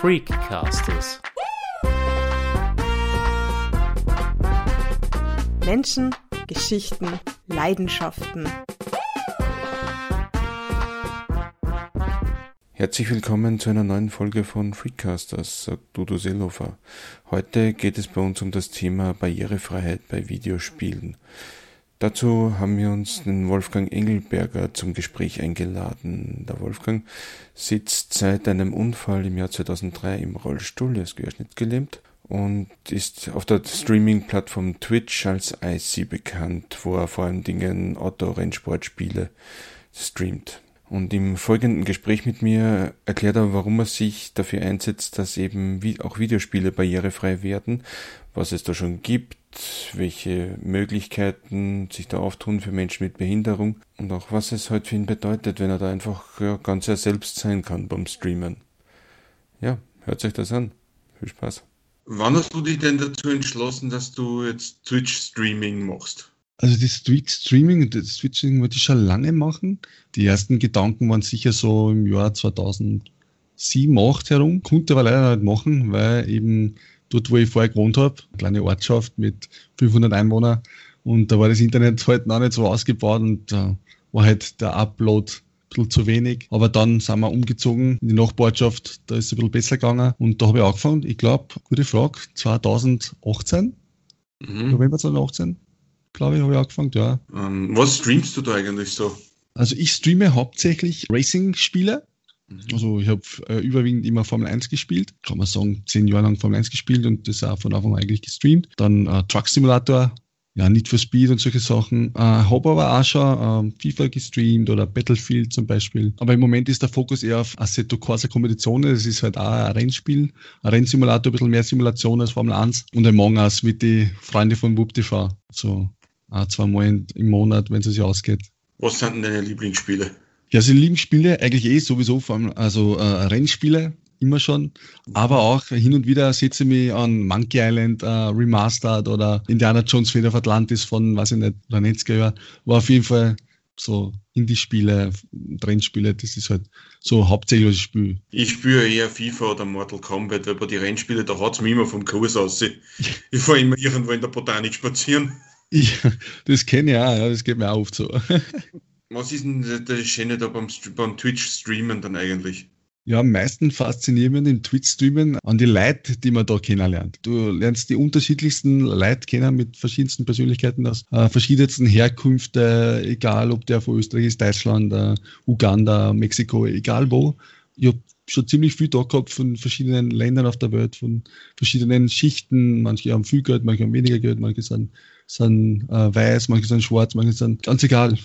Freakcasters. Menschen, Geschichten, Leidenschaften. Herzlich willkommen zu einer neuen Folge von Freakcasters, sagt Dudo Seelofer. Heute geht es bei uns um das Thema Barrierefreiheit bei Videospielen. Dazu haben wir uns den Wolfgang Engelberger zum Gespräch eingeladen. Der Wolfgang sitzt seit einem Unfall im Jahr 2003 im Rollstuhl, er ist querschnittgelähmt und ist auf der Streaming-Plattform Twitch als IC bekannt, wo er vor allen Dingen Auto-Rennsportspiele streamt. Und im folgenden Gespräch mit mir erklärt er, warum er sich dafür einsetzt, dass eben auch Videospiele barrierefrei werden, was es da schon gibt, welche Möglichkeiten sich da auftun für Menschen mit Behinderung und auch was es halt für ihn bedeutet, wenn er da einfach ja, ganz er selbst sein kann beim Streamen. Ja, hört sich das an. Viel Spaß. Wann hast du dich denn dazu entschlossen, dass du jetzt Twitch-Streaming machst? Also das Twitch-Streaming, das Twitching wollte ich schon lange machen. Die ersten Gedanken waren sicher so im Jahr 2007, 2008 herum. Konnte aber leider nicht machen, weil eben dort, wo ich vorher gewohnt habe, eine kleine Ortschaft mit 500 Einwohnern, und da war das Internet halt noch nicht so ausgebaut und da war halt der Upload ein bisschen zu wenig. Aber dann sind wir umgezogen in die Nachbarschaft, da ist es ein bisschen besser gegangen und da habe ich angefangen, ich glaube, gute Frage, 2018, mhm. November 2018, glaube ich, habe ich angefangen, ja. Ähm, was streamst du da eigentlich so? Also ich streame hauptsächlich Racing-Spiele. Mhm. Also ich habe äh, überwiegend immer Formel 1 gespielt. Kann man sagen, zehn Jahre lang Formel 1 gespielt und das auch von Anfang an eigentlich gestreamt. Dann äh, Truck Simulator, ja, Need for Speed und solche Sachen. Äh, habe aber auch schon äh, FIFA gestreamt oder Battlefield zum Beispiel. Aber im Moment ist der Fokus eher auf Assetto Corsa Kompetitionen. Das ist halt auch ein Rennspiel, ein Rennsimulator, ein bisschen mehr Simulation als Formel 1. Und Among Us mit den Freunden von WubTV. So äh, zweimal im Monat, wenn es sich ausgeht. Was sind denn deine Lieblingsspiele? Ja, also Lieblingsspiele eigentlich eh sowieso, vor allem also äh, Rennspiele immer schon, aber auch hin und wieder setze ich mich an Monkey Island äh, Remastered oder Indiana Jones Feder of Atlantis von, weiß ich nicht, 90er Jahren, war auf jeden Fall so Indie-Spiele, Rennspiele, das ist halt so hauptsächlich was ich spiele. Ich spiele eher FIFA oder Mortal Kombat, weil bei den Rennspielen, da hat es mich immer vom Kurs aus. Ich fahre immer irgendwo in der Botanik spazieren. Ich, das kenne ich auch, ja, das geht mir auch oft so. Was ist denn das Schöne da beim, beim Twitch-Streamen dann eigentlich? Ja, am meisten fasziniert mich den Twitch-Streamen an die Leute, die man da kennenlernt. Du lernst die unterschiedlichsten Leute kennen mit verschiedensten Persönlichkeiten aus äh, verschiedensten Herkünfte, egal ob der von Österreich ist, Deutschland, äh, Uganda, Mexiko, egal wo. Ich habe schon ziemlich viel da gehabt von verschiedenen Ländern auf der Welt, von verschiedenen Schichten. Manche haben viel Geld, manche haben weniger Geld, manche sind, sind äh, weiß, manche sind schwarz, manche sind ganz egal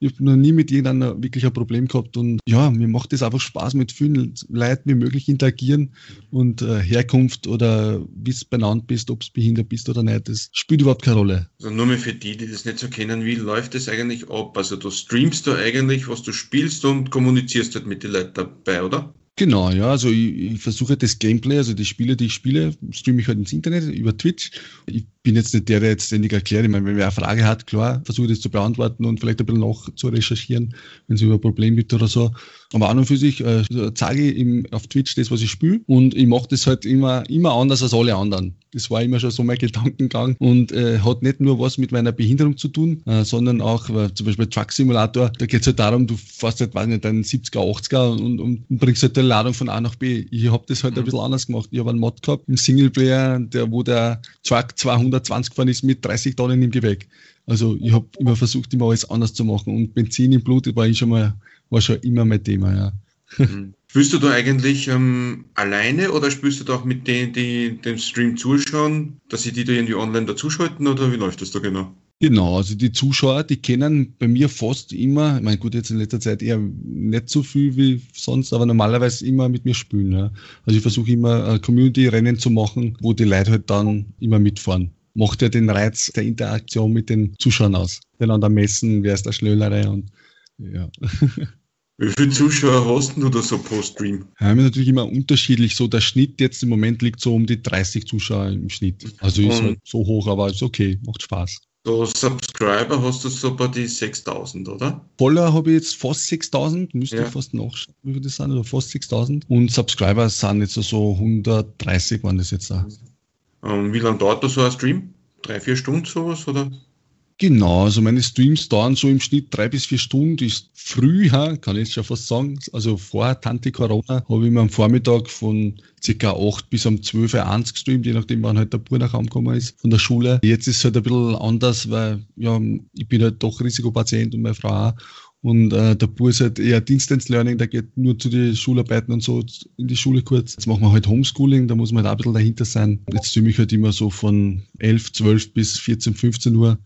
ich habe noch nie mit jemandem wirklich ein Problem gehabt und ja, mir macht es einfach Spaß, mit vielen Leuten wie möglich interagieren und äh, Herkunft oder wie du benannt bist, ob du behindert bist oder nicht, das spielt überhaupt keine Rolle. Also nur mal für die, die das nicht so kennen, wie läuft das eigentlich ab? Also du streamst da eigentlich, was du spielst und kommunizierst halt mit den Leuten dabei, oder? Genau, ja, also ich, ich versuche das Gameplay, also die Spiele, die ich spiele, streame ich halt ins Internet über Twitch. Ich bin jetzt nicht der, der jetzt ständig erklärt. Ich meine, wenn wer eine Frage hat, klar, versuche ich das zu beantworten und vielleicht ein bisschen noch zu recherchieren, wenn es über ein Problem gibt oder so. Aber an und für sich äh, zeige ich im, auf Twitch das, was ich spiele und ich mache das halt immer, immer anders als alle anderen. Das war immer schon so mein Gedankengang und äh, hat nicht nur was mit meiner Behinderung zu tun, äh, sondern auch äh, zum Beispiel Truck Simulator. Da geht es halt darum, du fährst halt, weiß nicht, einen 70er, 80er und, und, und bringst halt eine Ladung von A nach B. Ich habe das halt mhm. ein bisschen anders gemacht. Ich habe einen Mod gehabt im Singleplayer, der, wo der Truck 220 gefahren ist mit 30 Tonnen im Gepäck. Also ich habe immer versucht, immer alles anders zu machen und Benzin im Blut war ich schon mal, war schon immer mein Thema, ja. Mhm. Spielst du da eigentlich ähm, alleine oder spielst du da auch mit denen, die dem Stream zuschauen, dass sie die da irgendwie online dazuschalten oder wie läuft das da genau? Genau, also die Zuschauer, die kennen bei mir fast immer, ich meine gut, jetzt in letzter Zeit eher nicht so viel wie sonst, aber normalerweise immer mit mir spielen. Ja. Also ich versuche immer Community-Rennen zu machen, wo die Leute halt dann immer mitfahren. Macht ja den Reiz der Interaktion mit den Zuschauern aus. Denn an der Messen, wer ist der Schnellere und ja. Wie viele Zuschauer hast du da so pro Stream? Ja, natürlich immer unterschiedlich. So der Schnitt jetzt im Moment liegt so um die 30 Zuschauer im Schnitt. Also ist halt so hoch, aber ist okay, macht Spaß. So Subscriber hast du so bei die 6000, oder? Follower habe ich jetzt fast 6000, müsste Ja. ich fast nachschauen, wie viel das sind, oder fast 6000. Und Subscriber sind jetzt so 130 waren das jetzt auch. Ähm, wie lange dauert da so ein Stream? Drei, vier Stunden sowas, oder? Genau, also meine Streams dauern so im Schnitt drei bis vier Stunden. Ist früh, ha, kann ich jetzt schon fast sagen. Also vor Tante Corona habe ich mir am Vormittag von circa 8 bis um 12 Uhr eins gestreamt, je nachdem, wann halt der Bruder nach Hause gekommen ist von der Schule. Jetzt ist es halt ein bisschen anders, weil ja, ich bin halt doch Risikopatient und meine Frau auch. Und äh, der Bub ist halt eher Distance Learning, der geht nur zu den Schularbeiten und so in die Schule kurz. Jetzt machen wir halt Homeschooling, da muss man halt auch ein bisschen dahinter sein. Jetzt streame ich halt immer so von 11, 12 bis 14, 15 Uhr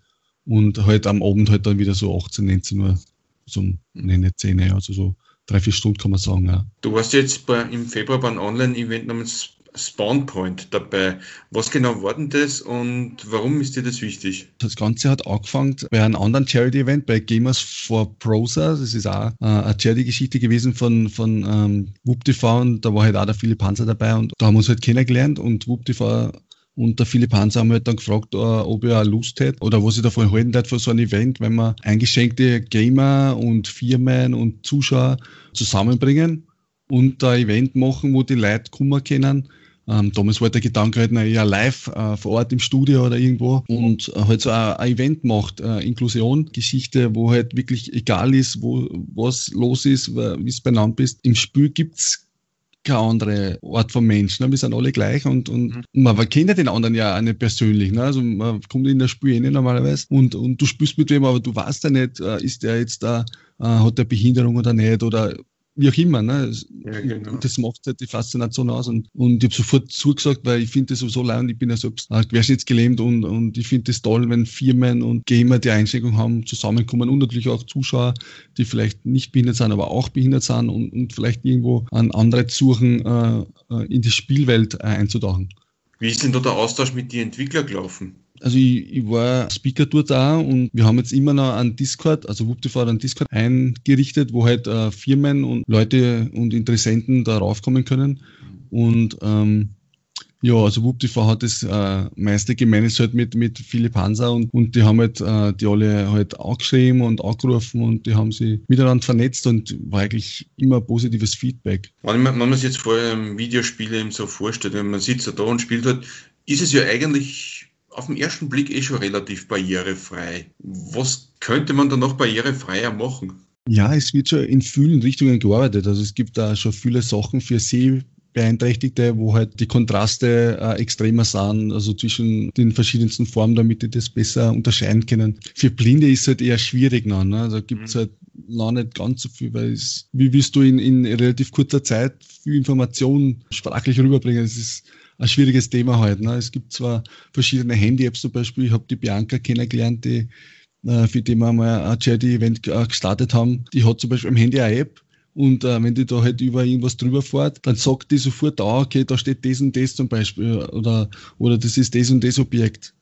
und halt am Abend halt dann wieder so 18, 19 Uhr, so nee, nicht 10, Uhr, also so drei, vier Stunden kann man sagen, ja. Du warst jetzt bei, im Februar bei einem Online-Event namens Spawn Point dabei. Was genau war denn das und warum ist dir das wichtig? Das Ganze hat angefangen bei einem anderen Charity-Event, bei Gamers for Prosa. Das ist auch äh, eine Charity-Geschichte gewesen von, von ähm, WUPTV und da war halt auch der Philipp Hanser dabei und da haben wir uns halt kennengelernt und WUPTV und der Philipp Hanser haben halt dann gefragt, äh, ob er Lust hätte oder was ich davon halten hätte für so ein Event, wenn wir eingeschenkte Gamer und Firmen und Zuschauer zusammenbringen und ein Event machen, wo die Leute kommen können. Ähm, damals war der Gedanke halt eher live äh, vor Ort im Studio oder irgendwo und äh, halt so ein, ein Event macht, äh, Inklusion, Geschichte, wo halt wirklich egal ist, wo was los ist, wie es beieinander bist. Im Spiel gibt's keine andere Art von Mensch. Ne? Wir sind alle gleich und, und Mhm. man kennt ja den anderen ja auch nicht persönlich. Ne? Also man kommt in das Spiel eh nicht normalerweise und, und du spielst mit wem, aber du weißt ja nicht, äh, ist der jetzt da, äh, hat der Behinderung oder nicht oder wie auch immer. Ne? Ja, genau. und das macht halt die Faszination aus. Und, und ich habe sofort zugesagt, weil ich finde das sowieso leid und ich bin ja selbst äh, querschnittsgelähmt und, und ich finde das toll, wenn Firmen und Gamer, die Einschränkungen haben, zusammenkommen und natürlich auch Zuschauer, die vielleicht nicht behindert sind, aber auch behindert sind und, und vielleicht irgendwo an andere suchen, äh, äh, in die Spielwelt äh, einzutauchen. Wie ist denn da der Austausch mit den Entwicklern gelaufen? Also ich, ich war Speaker dort da und wir haben jetzt immer noch einen Discord, also WupTV hat einen Discord eingerichtet, wo halt äh, Firmen und Leute und Interessenten da raufkommen können. Und ähm, ja, also WupTV hat das äh, meiste gemanagt halt mit, mit Philipp Hanser und, und die haben halt äh, die alle halt angeschrieben und angerufen und die haben sie miteinander vernetzt und war eigentlich immer positives Feedback. Wenn man, wenn man sich jetzt vor einem Videospiel eben so vorstellt, wenn man sitzt da und spielt hat, ist es ja eigentlich auf den ersten Blick eh schon relativ barrierefrei. Was könnte man da noch barrierefreier machen? Ja, es wird schon in vielen Richtungen gearbeitet. Also es gibt da schon viele Sachen für Sehbeeinträchtigte, wo halt die Kontraste äh, extremer sind, also zwischen den verschiedensten Formen, damit die das besser unterscheiden können. Für Blinde ist es halt eher schwierig noch. Ne? Da gibt es Mhm. halt noch nicht ganz so viel, weil es, wie willst du in, in relativ kurzer Zeit viel Information sprachlich rüberbringen? Das ist ein schwieriges Thema halt. Ne? Es gibt zwar verschiedene Handy-Apps zum Beispiel, ich habe die Bianca kennengelernt, die äh, für die wir mal ein Charity-Event äh, gestartet haben, die hat zum Beispiel am Handy eine App und äh, wenn die da halt über irgendwas drüber fährt, dann sagt die sofort, ah, okay, da steht das und das zum Beispiel oder, oder das ist das und das Objekt.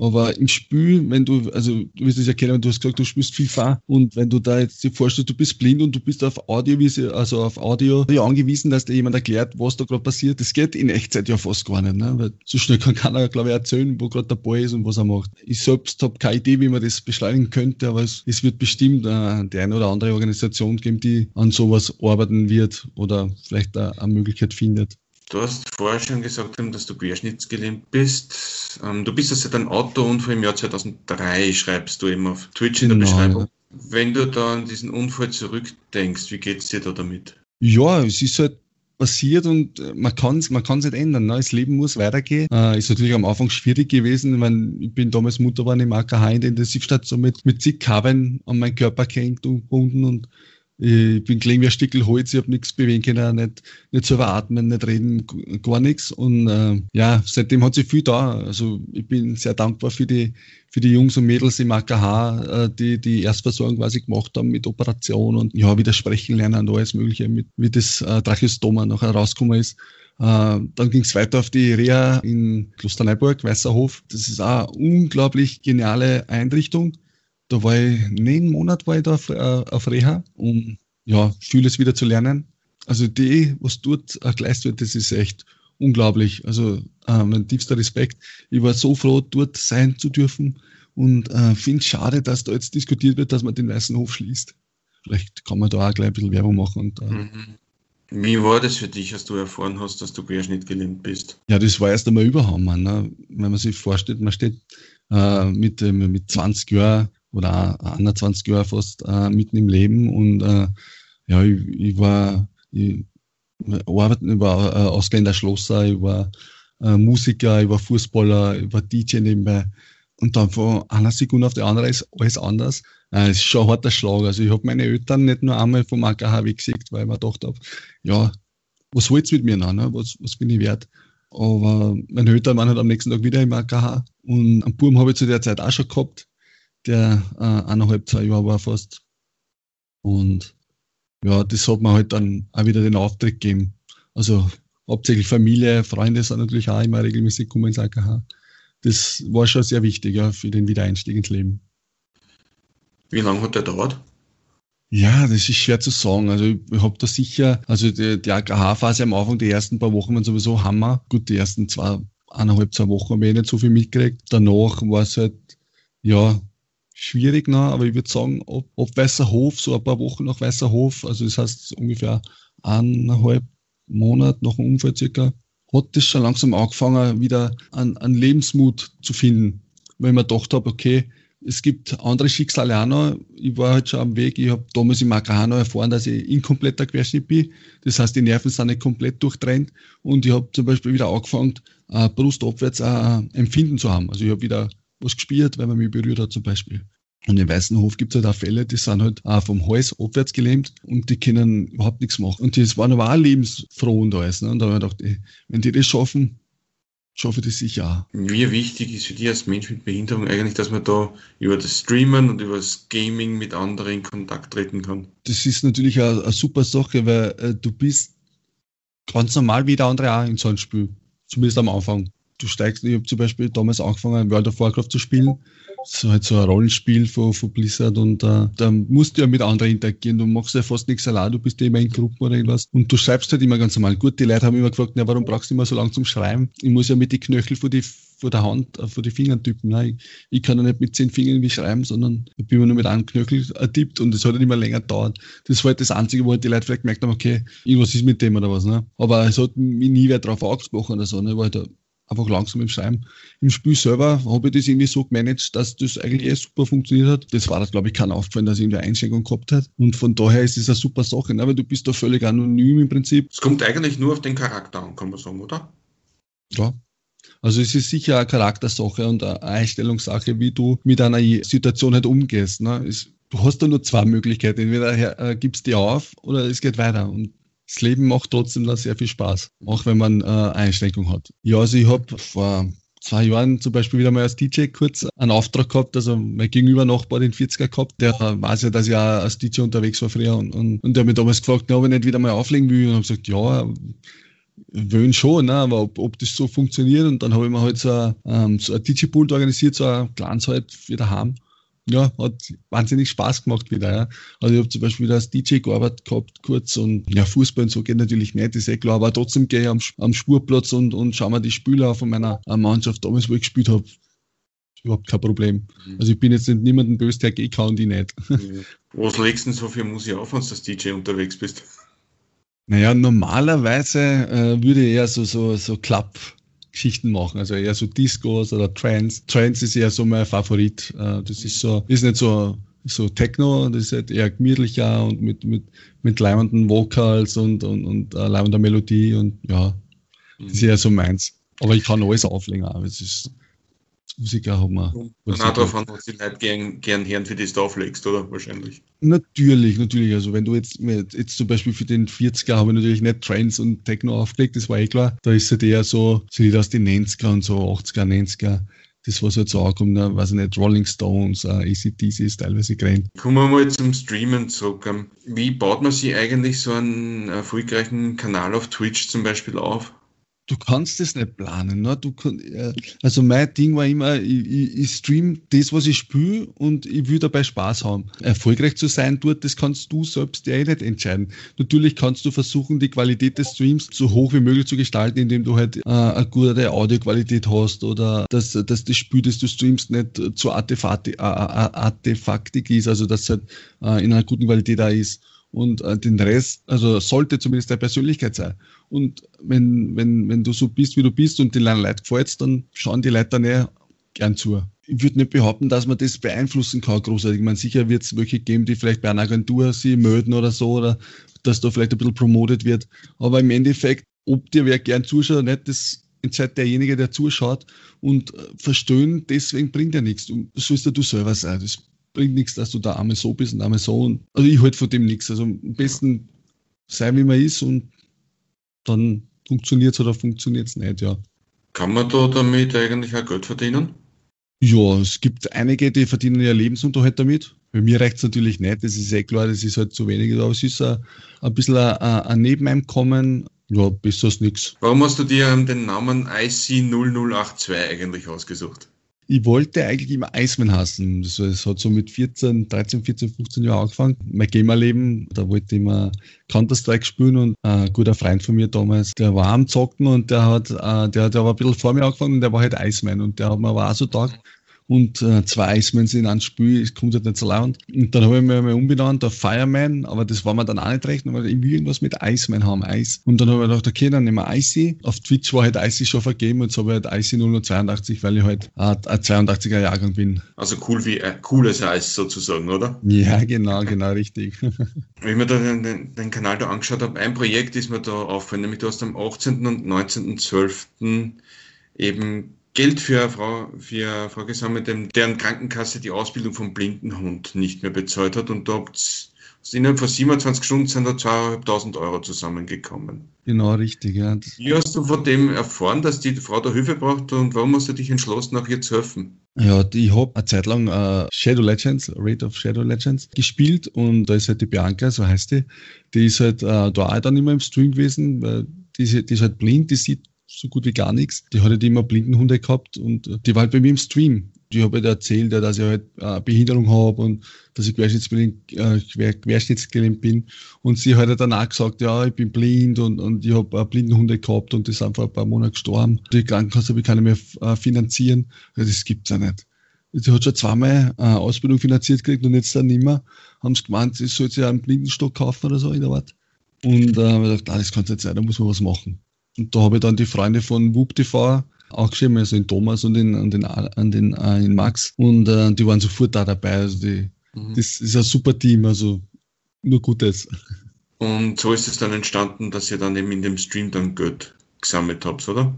Aber im Spiel, wenn du, also du wirst es ja kennen, du hast gesagt, du spielst FIFA und wenn du da jetzt dir vorstellst, du bist blind und du bist auf Audio, also auf Audio ja, angewiesen, dass dir jemand erklärt, was da gerade passiert. Das geht in Echtzeit ja fast gar nicht, ne? weil so schnell kann keiner, glaube ich, erzählen, wo gerade der Ball ist und was er macht. Ich selbst habe keine Idee, wie man das beschleunigen könnte, aber es, es wird bestimmt äh, die eine oder andere Organisation geben, die an sowas arbeiten wird oder vielleicht äh, eine Möglichkeit findet. Du hast vorher schon gesagt, dass du querschnittsgelähmt bist. Ähm, Du bist ja seit einem Autounfall im Jahr 2003, schreibst du eben auf Twitch in der Genau, Beschreibung. ja. Wenn du da an diesen Unfall zurückdenkst, wie geht's dir da damit? Ja, es ist halt passiert und äh, man kann es man kann's nicht ändern. Ne? Das Leben muss weitergehen. Äh, ist natürlich am Anfang schwierig gewesen. Ich, mein, ich bin damals Mutter geworden im AKH in der Intensivstation mit, mit zig Kabeln an meinen Körper gehängt und gebunden und ich bin gelegen wie ein Stickel Holz, ich habe nichts bewegen können, nicht, nicht selber atmen, nicht reden, gar nichts. Und äh, ja, seitdem hat sich viel da. Also ich bin sehr dankbar für die, für die Jungs und Mädels im AKH, äh, die die Erstversorgung quasi gemacht haben mit Operation und ja, wieder sprechen lernen und alles Mögliche, mit, wie das äh, Tracheostoma nachher rausgekommen ist. Äh, dann ging es weiter auf die Reha in Klosterneuburg, Weißerhof. Das ist auch eine unglaublich geniale Einrichtung. Da war ich, neun Monat war ich da auf, äh, auf Reha, um ja, vieles wieder zu lernen. Also die, was dort äh, geleistet wird, das ist echt unglaublich. Also äh, mein tiefster Respekt. Ich war so froh, dort sein zu dürfen und äh, finde es schade, dass da jetzt diskutiert wird, dass man den Weißen Hof schließt. Vielleicht kann man da auch gleich ein bisschen Werbung machen. Und, äh, mhm. Wie war das für dich, als du erfahren hast, dass du querschnittgelähmt bist? Ja, das war erst einmal Überhammer. Ne? Wenn man sich vorstellt, man steht äh, mit, äh, mit 20 Jahren oder 21 Jahren fast äh, mitten im Leben und äh, ja, ich, ich war, ich, arbeiten, ich war äh, Ausländer Schlosser, ich war äh, Musiker, ich war Fußballer, ich war DJ nebenbei. Und dann von einer Sekunde auf die andere ist alles anders. Äh, es ist schon ein harter Schlag. Also ich habe meine Eltern nicht nur einmal vom AKH weggesickt, weil ich mir gedacht habe, ja, was willst du mit mir noch? Ne? Was, was bin ich wert? Aber meine Eltern waren halt am nächsten Tag wieder im AKH. Und einen Burm habe ich zu der Zeit auch schon gehabt, der äh, eineinhalb, zwei Jahre war fast. Und ja, das hat mir halt dann auch wieder den Auftritt gegeben. Also hauptsächlich Familie, Freunde sind natürlich auch immer regelmäßig gekommen ins AKH. Das war schon sehr wichtig ja, für den Wiedereinstieg ins Leben. Wie lange hat der dauert? Ja, das ist schwer zu sagen. Also ich habe da sicher, also die, die AKH-Phase am Anfang, die ersten paar Wochen waren sowieso Hammer. Gut, die ersten zwei, eineinhalb, zwei Wochen habe ich nicht so viel mitgekriegt. Danach war es halt, ja, schwierig noch, aber ich würde sagen, ab, ab Weißerhof, so ein paar Wochen nach Weißerhof, also das heißt ungefähr eineinhalb Monate nach dem Unfall circa, hat das schon langsam angefangen, wieder an, an Lebensmut zu finden. Weil ich mir gedacht habe, okay, es gibt andere Schicksale auch noch. Ich war halt schon am Weg. Ich habe damals im Makahano erfahren, dass ich inkompletter Querschnitt bin. Das heißt, die Nerven sind nicht komplett durchtrennt. Und ich habe zum Beispiel wieder angefangen, äh, brustabwärts ein Empfinden zu haben. Also ich habe wieder was gespielt, wenn man mich berührt hat zum Beispiel. Und im Weißen Hof gibt es halt auch Fälle, die sind halt auch vom Hals abwärts gelähmt und die können überhaupt nichts machen. Und das waren aber auch lebensfroh und alles. Ne? Und da habe ich gedacht, ey, wenn die das schaffen, schaffe ich das sicher auch. Wie wichtig ist für dich als Mensch mit Behinderung eigentlich, dass man da über das Streamen und über das Gaming mit anderen in Kontakt treten kann? Das ist natürlich eine, eine super Sache, weil äh, du bist ganz normal wie der andere auch in so einem Spiel. Zumindest am Anfang du steigst, ich habe zum Beispiel damals angefangen, World of Warcraft zu spielen. So halt so ein Rollenspiel von, von Blizzard und uh, da musst du ja mit anderen interagieren. Du machst ja fast nichts allein, du bist ja immer in Gruppen oder irgendwas. Und du schreibst halt immer ganz normal. Gut, die Leute haben immer gefragt, na, warum brauchst du immer so lange zum Schreiben? Ich muss ja mit den Knöchel vor die vor der Hand, äh, vor die Fingern tippen. Nein, ich, ich kann ja nicht mit zehn Fingern wie schreiben, sondern ich bin immer nur mit einem Knöchel tippt und es hat halt immer länger gedauert. Das war halt das Einzige, wo halt die Leute vielleicht gemerkt haben, okay, irgendwas ist mit dem oder was. Ne? Aber es hat mich nie wer drauf angesprochen oder so. Ne? War halt einfach langsam im Schreiben. Im Spiel selber habe ich das irgendwie so gemanagt, dass das eigentlich eh super funktioniert hat. Das war das, glaube ich, kein aufgefallen, dass ich irgendwie Einschränkung gehabt hat. Und von daher ist es eine super Sache, ne? weil du bist da völlig anonym im Prinzip. Es kommt eigentlich nur auf den Charakter an, kann man sagen, oder? Ja. Also es ist sicher eine Charaktersache und eine Einstellungssache, wie du mit einer Situation halt umgehst. Ne? Es, du hast da nur zwei Möglichkeiten. Entweder äh, gibst du auf oder es geht weiter. Und das Leben macht trotzdem da sehr viel Spaß, auch wenn man äh, Einschränkungen hat. Ja, also ich habe vor zwei Jahren zum Beispiel wieder mal als DJ kurz einen Auftrag gehabt, also mein Gegenüber Nachbar, den 40er gehabt, der weiß ja, dass ich auch als DJ unterwegs war früher und, und, und der hat mich damals gefragt, ob ich nicht wieder mal auflegen will und habe gesagt, ja, wollen schon, ne? aber ob, ob das so funktioniert und dann habe ich mir halt so ein, ähm, so ein DJ-Pult organisiert, so ein kleines halt für daheim ja, hat wahnsinnig Spaß gemacht wieder. Ja. Also ich habe zum Beispiel als DJ gearbeitet gehabt, kurz und ja, Fußball und so geht natürlich nicht, ist eh klar, aber trotzdem gehe ich am, am Spurplatz und, und schaue mir die Spieler von meiner äh, Mannschaft damals, wo ich gespielt habe. Überhaupt kein Problem. Mhm. Also ich bin jetzt nicht niemanden böse, der geht kann und die nicht. Mhm. Was legst du denn so für Musik auf, wenn du als DJ unterwegs bist? Naja, normalerweise äh, würde ich eher so, so, so Club, Geschichten machen, also eher so Discos oder Trance. Trance ist eher so mein Favorit. Äh, das ist so, ist nicht so, so Techno, das ist halt eher gemütlicher und mit, mit, mit leimenden Vocals und, und, und uh, leimender Melodie und ja, das ist eher so meins. Aber ich kann alles auflegen, aber es ist, Musiker haben wir. Und auch davon, was die Leute gern, gern hören, für das du auflegst, oder? Wahrscheinlich. Natürlich, natürlich. Also wenn du jetzt, jetzt zum Beispiel für den 40er habe ich natürlich nicht Trends und Techno aufgelegt, das war eh klar. Da ist halt eher so, so Lieder aus den 90er und so 80er, 90er. Das, was halt so ankommt, ne, weiß ich nicht, Rolling Stones, uh, ACDC ist teilweise gerannt. Kommen wir mal zum Streamen zurück. Ähm, wie baut man sich eigentlich so einen erfolgreichen Kanal auf Twitch zum Beispiel auf? Du kannst das nicht planen. Ne? Du kann, äh, also mein Ding war immer, ich, ich, ich stream das, was ich spüre und ich will dabei Spaß haben. Erfolgreich zu sein dort, das kannst du selbst ja eh nicht entscheiden. Natürlich kannst du versuchen, die Qualität des Streams so hoch wie möglich zu gestalten, indem du halt äh, eine gute Audioqualität hast oder dass, dass das Spiel, das du streamst, nicht zu artefaktig, artefaktig ist, also dass es halt äh, in einer guten Qualität da ist und äh, den Rest, also sollte zumindest der Persönlichkeit sein. Und wenn, wenn, wenn du so bist, wie du bist und den Leuten gefällt, dann schauen die Leute dann eh gern zu. Ich würde nicht behaupten, dass man das beeinflussen kann, großartig. Ich meine, sicher wird es welche geben, die vielleicht bei einer Agentur sie melden oder so, oder dass da vielleicht ein bisschen promotet wird. Aber im Endeffekt, ob dir wer gern zuschaut oder nicht, das entscheidet derjenige, der zuschaut. Und äh, verstehen, deswegen bringt ja nichts. Du sollst ja du selber sein. Das bringt nichts, dass du da einmal so bist und einmal so. Und, also ich halte von dem nichts. Also am besten sein, wie man ist und dann funktioniert es oder funktioniert es nicht, ja. Kann man da damit eigentlich auch Geld verdienen? Ja, es gibt einige, die verdienen ja Lebensunterhalt damit. Bei mir reicht es natürlich nicht, das ist eh klar, das ist halt zu wenig, aber es ist ein, ein bisschen ein, ein Nebeneinkommen. Ja, besser als nichts. Warum hast du dir den Namen IC0082 eigentlich ausgesucht? Ich wollte eigentlich immer Iceman hassen. Das, das, hat so mit 14, 13, 14, 15 Jahren angefangen. Mein Gamerleben, da wollte ich immer Counter-Strike spielen und ein guter Freund von mir damals, der war am Zocken und der hat, äh, der, der war ein bisschen vor mir angefangen und der war halt Iceman und der hat mir aber auch so taugt und äh, zwei Icemans in einem Spiel, es kommt halt nicht so laut. Und dann habe ich mir mal umbenannt auf Fireman, aber das war mir dann auch nicht recht, weil ich will irgendwas mit Iceman haben, Eis. Und dann habe ich gedacht, okay, dann nehmen wir Icy. Auf Twitch war halt Icy schon vergeben und so habe ich halt Icy 082, weil ich halt äh, ein 82er Jahrgang bin. Also cool wie ein cooles Eis sozusagen, oder? Ja, genau, genau, richtig. Wenn ich mir da den, den, den, Kanal da angeschaut habe, ein Projekt ist mir da aufgefallen, nämlich du hast am 18. und 19.12. eben Geld für eine Frau, für Frau gesammelt, deren Krankenkasse die Ausbildung vom Blindenhund nicht mehr bezahlt hat. Und da habt innerhalb von 27 Stunden sind da 2.500 Euro zusammengekommen. Genau, richtig, ja. Wie hast du von dem erfahren, dass die Frau da Hilfe braucht und warum hast du dich entschlossen, auch ihr zu helfen? Ja, ich habe eine Zeit lang uh, Shadow Legends, Raid of Shadow Legends gespielt und da ist halt die Bianca, so heißt die, die ist halt uh, da auch dann immer im Stream gewesen, weil die, die ist halt blind, die sieht so gut wie gar nichts. Die hat halt immer Blindenhunde gehabt und die war halt bei mir im Stream. Die habe halt erzählt, dass ich halt eine Behinderung habe und dass ich querschnittsgelähmt, äh, quer, querschnittsgelähmt bin. Und sie hat halt dann auch gesagt, ja, ich bin blind und, und ich habe Blindenhunde gehabt und die sind vor ein paar Monaten gestorben. Die Krankenkasse habe ich keine mehr äh, finanzieren. Das gibt's ja nicht. Sie hat schon zweimal äh, Ausbildung finanziert gekriegt und jetzt dann nicht mehr. Haben sie gemeint, sie soll sich einen Blindenstock kaufen oder so in der Art. Und äh, ich dachte, nein, das kann nicht sein, da muss man was machen. Und da habe ich dann die Freunde von Whoop TV auch geschrieben, also den Thomas und den, an den, an den, äh, den Max. Und äh, die waren sofort da dabei. Also die, mhm. das ist ein super Team, also nur Gutes. Und so ist es dann entstanden, dass ihr dann eben in dem Stream dann Geld gesammelt habt, oder?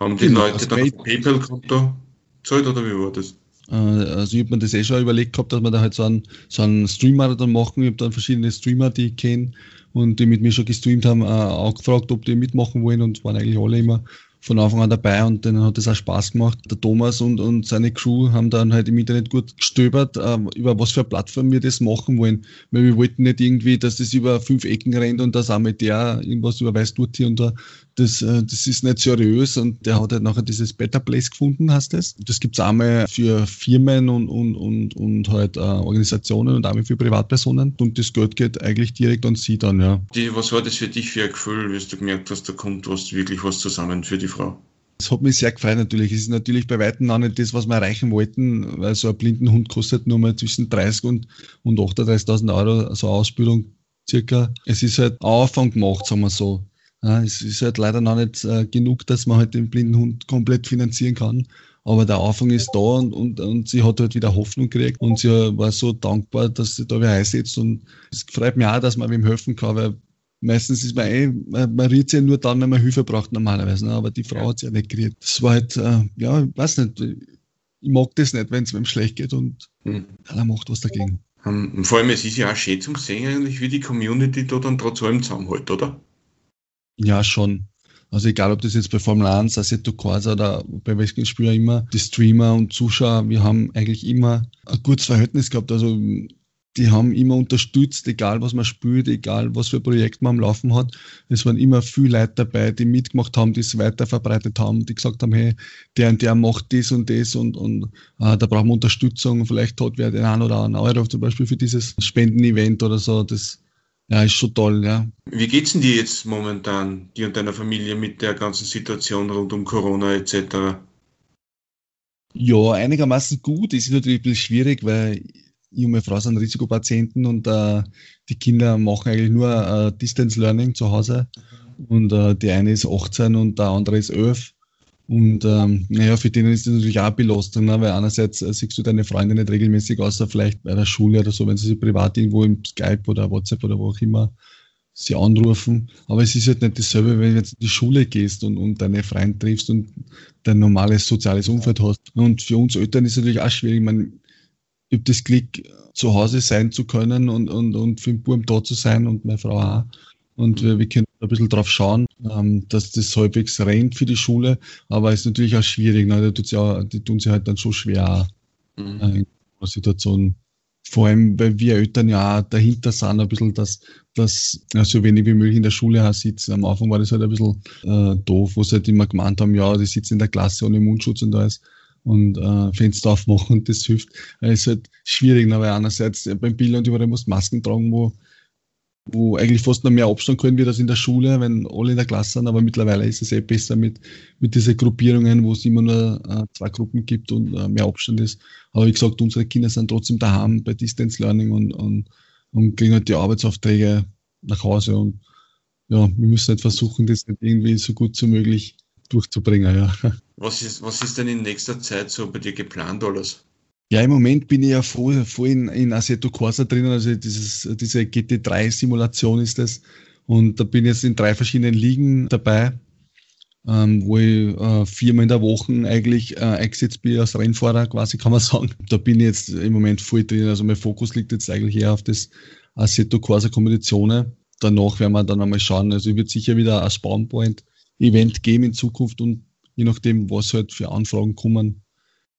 Haben die genau, Leute dann PayPal-Konto gezahlt oder wie war das? Äh, also ich habe mir das eh schon überlegt gehabt, dass wir da halt so einen, so einen Stream-Marathon machen. Ich habe dann verschiedene Streamer, die ich kenne, und die mit mir schon gestreamt haben, äh, auch gefragt, ob die mitmachen wollen und waren eigentlich alle immer von Anfang an dabei und denen hat es auch Spaß gemacht. Der Thomas und, und seine Crew haben dann halt im Internet gut gestöbert, äh, über was für eine Plattform wir das machen wollen. Weil wir wollten nicht irgendwie, dass das über fünf Ecken rennt und dass auch mit der irgendwas überweist wird hier und da. Das, äh, das ist nicht seriös und der hat halt nachher dieses Better Place gefunden, heißt das. Das gibt's einmal für Firmen und, und, und, und halt äh, Organisationen und einmal für Privatpersonen und das Geld geht eigentlich direkt an sie dann, ja. Die, was war das für dich für ein Gefühl, wie du gemerkt hast, da kommt was wirklich was zusammen für die Frau? Das hat mich sehr gefreut natürlich. Es ist natürlich bei weitem noch nicht das, was wir erreichen wollten, weil so ein Blindenhund kostet nur mal zwischen 30 und, und 38.000 Euro, so eine Ausbildung circa. Es ist halt Aufwand gemacht, sagen wir so. Es ist halt leider noch nicht äh, genug, dass man halt den blinden Hund komplett finanzieren kann. Aber der Anfang ist da und, und, und sie hat halt wieder Hoffnung gekriegt und sie war so dankbar, dass sie da wieder einsetzt. Und es freut mich auch, dass man ihm helfen kann, weil meistens ist man eh, man, sie ja nur dann, wenn man Hilfe braucht normalerweise. Ne? Aber die Frau hat sie ja nicht geriert. Das war halt, äh, ja, ich weiß nicht, ich mag das nicht, wenn es mir schlecht geht und hm. keiner macht was dagegen. Um, vor allem, es ist ja auch schön zum Sehen eigentlich, wie die Community da dann trotz allem zusammenhält, oder? Ja, schon. Also egal, ob das jetzt bei Formel 1, Assetto Corsa oder bei welchen Spielen immer, die Streamer und Zuschauer, wir haben eigentlich immer ein gutes Verhältnis gehabt. Also die haben immer unterstützt, egal was man spielt, egal was für ein Projekt man am Laufen hat. Es waren immer viele Leute dabei, die mitgemacht haben, die es weiter verbreitet haben, die gesagt haben, hey, der und der macht das und das und, und äh, da brauchen wir Unterstützung. Vielleicht hat wer den einen oder anderen Euro zum Beispiel für dieses Spendenevent oder so. Das ja, ist schon toll, ja. Wie geht's denn dir jetzt momentan, dir und deiner Familie mit der ganzen Situation rund um Corona etc.? Ja, einigermaßen gut. Es ist natürlich ein bisschen schwierig, weil meine Frau sind Risikopatienten und äh, die Kinder machen eigentlich nur äh, Distance Learning zu Hause. Und äh, die eine ist 18 und der andere ist 11. Und ähm, naja, für denen ist das natürlich auch Belastung, ne? weil einerseits äh, siehst du deine Freunde nicht regelmäßig, außer vielleicht bei der Schule oder so, wenn sie sich privat irgendwo im Skype oder WhatsApp oder wo auch immer sie anrufen. Aber es ist halt nicht dasselbe, wenn du jetzt in die Schule gehst und, und deine Freunde triffst und dein normales soziales Umfeld hast. Und für uns Eltern ist es natürlich auch schwierig. Ich meine, ich habe das Glück, zu Hause sein zu können und, und, und für den Buben da zu sein und meine Frau auch. Und wir, wir können ein bisschen drauf schauen, ähm, dass das halbwegs rennt für die Schule, aber es ist natürlich auch schwierig. Ne? Da ja, die tun sich halt dann schon schwer mhm. äh, in der Situation. Vor allem, weil wir Eltern ja auch dahinter sind, ein bisschen, dass, dass ja, so wenig wie möglich in der Schule auch sitzen. Am Anfang war das halt ein bisschen äh, doof, wo sie halt immer gemeint haben, ja, die sitzen in der Klasse ohne Mundschutz und alles und äh, Fenster aufmachen und das hilft. Es ist halt schwierig, ne, weil einerseits beim Bildern überall musst Masken tragen, wo, wo eigentlich fast noch mehr Abstand können wir das in der Schule, wenn alle in der Klasse sind, aber mittlerweile ist es eh besser mit, mit diesen Gruppierungen, wo es immer nur äh, zwei Gruppen gibt und äh, mehr Abstand ist. Aber wie gesagt, unsere Kinder sind trotzdem daheim bei Distance Learning und, und, und kriegen halt die Arbeitsaufträge nach Hause und ja, wir müssen halt versuchen, das irgendwie so gut wie möglich durchzubringen, ja. Was ist, was ist denn in nächster Zeit so bei dir geplant alles? Ja, im Moment bin ich ja voll, voll in, in Assetto Corsa drin, also dieses, diese GT3-Simulation ist das. Und da bin ich jetzt in drei verschiedenen Ligen dabei, ähm, wo ich äh, viermal in der Woche eigentlich äh, eingesetzt bin als Rennfahrer, quasi kann man sagen. Da bin ich jetzt im Moment voll drin. Also mein Fokus liegt jetzt eigentlich eher auf das Assetto Corsa Kombinationen. Danach werden wir dann einmal schauen. Also würde sicher wieder ein Spawnpoint Event geben in Zukunft und je nachdem, was halt für Anfragen kommen,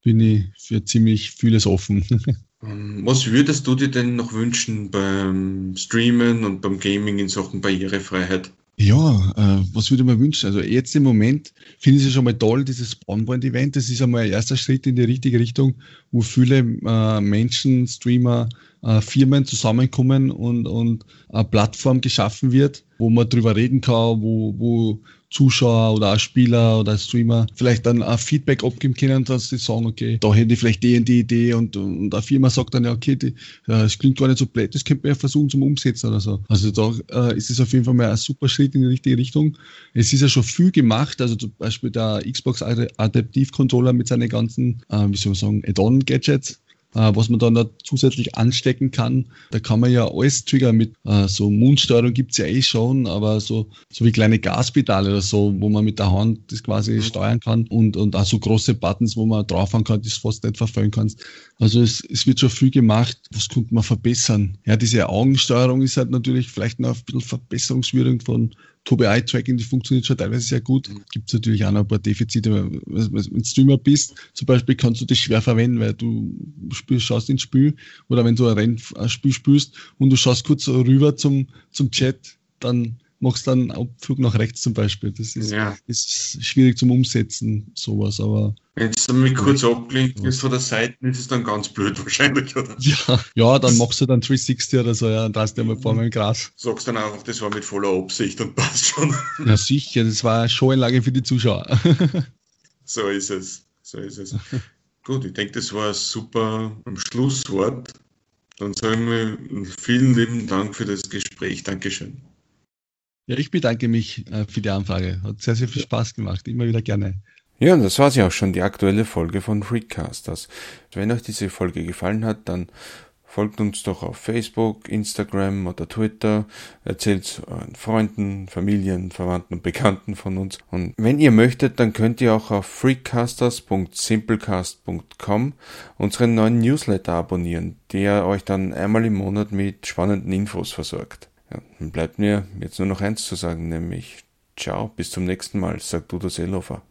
bin ich für ziemlich vieles offen. Ähm, was würdest du dir denn noch wünschen beim Streamen und beim Gaming in Sachen Barrierefreiheit? Ja, äh, was würde man wünschen? Also jetzt im Moment finde ich es schon mal toll, dieses Spawnpoint-Event. Das ist einmal ein erster Schritt in die richtige Richtung, wo viele äh, Menschen, Streamer, äh, Firmen zusammenkommen und, und eine Plattform geschaffen wird, wo man drüber reden kann, wo, wo Zuschauer oder auch Spieler oder Streamer vielleicht dann ein Feedback abgeben können, dass sie sagen, okay, da hätte ich vielleicht die und die Idee und, und eine Firma sagt dann, ja, okay, das klingt gar nicht so blöd, das könnte man ja versuchen zum Umsetzen oder so. Also da äh, ist es auf jeden Fall mal ein super Schritt in die richtige Richtung. Es ist ja schon viel gemacht, also zum Beispiel der Xbox Adaptive Controller mit seinen ganzen, äh, wie soll man sagen, Add-on-Gadgets, was man dann da zusätzlich anstecken kann. Da kann man ja alles triggern mit äh, so Mundsteuerung gibt's ja eh schon, aber so, so wie kleine Gaspedale oder so, wo man mit der Hand das quasi mhm. steuern kann und, und auch so große Buttons, wo man draufhauen kann, das fast nicht verfallen kannst. Also es, es wird schon viel gemacht. Was könnte man verbessern? Ja, diese Augensteuerung ist halt natürlich vielleicht noch ein bisschen verbesserungswürdig von Tobi Eye Tracking, die funktioniert schon teilweise sehr gut. Mhm. Gibt es natürlich auch noch ein paar Defizite. Wenn du Streamer bist, zum Beispiel kannst du das schwer verwenden, weil du spielst, schaust ins Spiel oder wenn du ein Rennspiel spielst und du schaust kurz rüber zum, zum Chat, dann machst dann einen Abflug nach rechts zum Beispiel. Das ist, ja. ist schwierig zum Umsetzen, sowas, aber. Wenn es dann mal kurz abgelenkt ist von der Seite, ist es dann ganz blöd wahrscheinlich, oder? Ja, ja dann machst du dann 360 oder so, ja, und drehst dir mal vor meinem Gras. Sagst dann einfach, das war mit voller Absicht und passt schon. Ja, sicher, das war eine Showeinlage für die Zuschauer. so ist es, so ist es. Gut, ich denke, das war ein super Schlusswort. Dann sagen wir vielen lieben Dank für das Gespräch. Dankeschön. Ja, ich bedanke mich äh, für die Anfrage. Hat sehr, sehr viel Spaß gemacht. Immer wieder gerne. Ja, und das war sie auch schon, die aktuelle Folge von Freakcasters. Wenn euch diese Folge gefallen hat, dann folgt uns doch auf Facebook, Instagram oder Twitter, erzählt euren Freunden, Familien, Verwandten und Bekannten von uns. Und wenn ihr möchtet, dann könnt ihr auch auf freakcasters.simplecast.com unseren neuen Newsletter abonnieren, der euch dann einmal im Monat mit spannenden Infos versorgt. Ja, dann bleibt mir jetzt nur noch eins zu sagen, nämlich Ciao, bis zum nächsten Mal, sagt Udo Seelofer.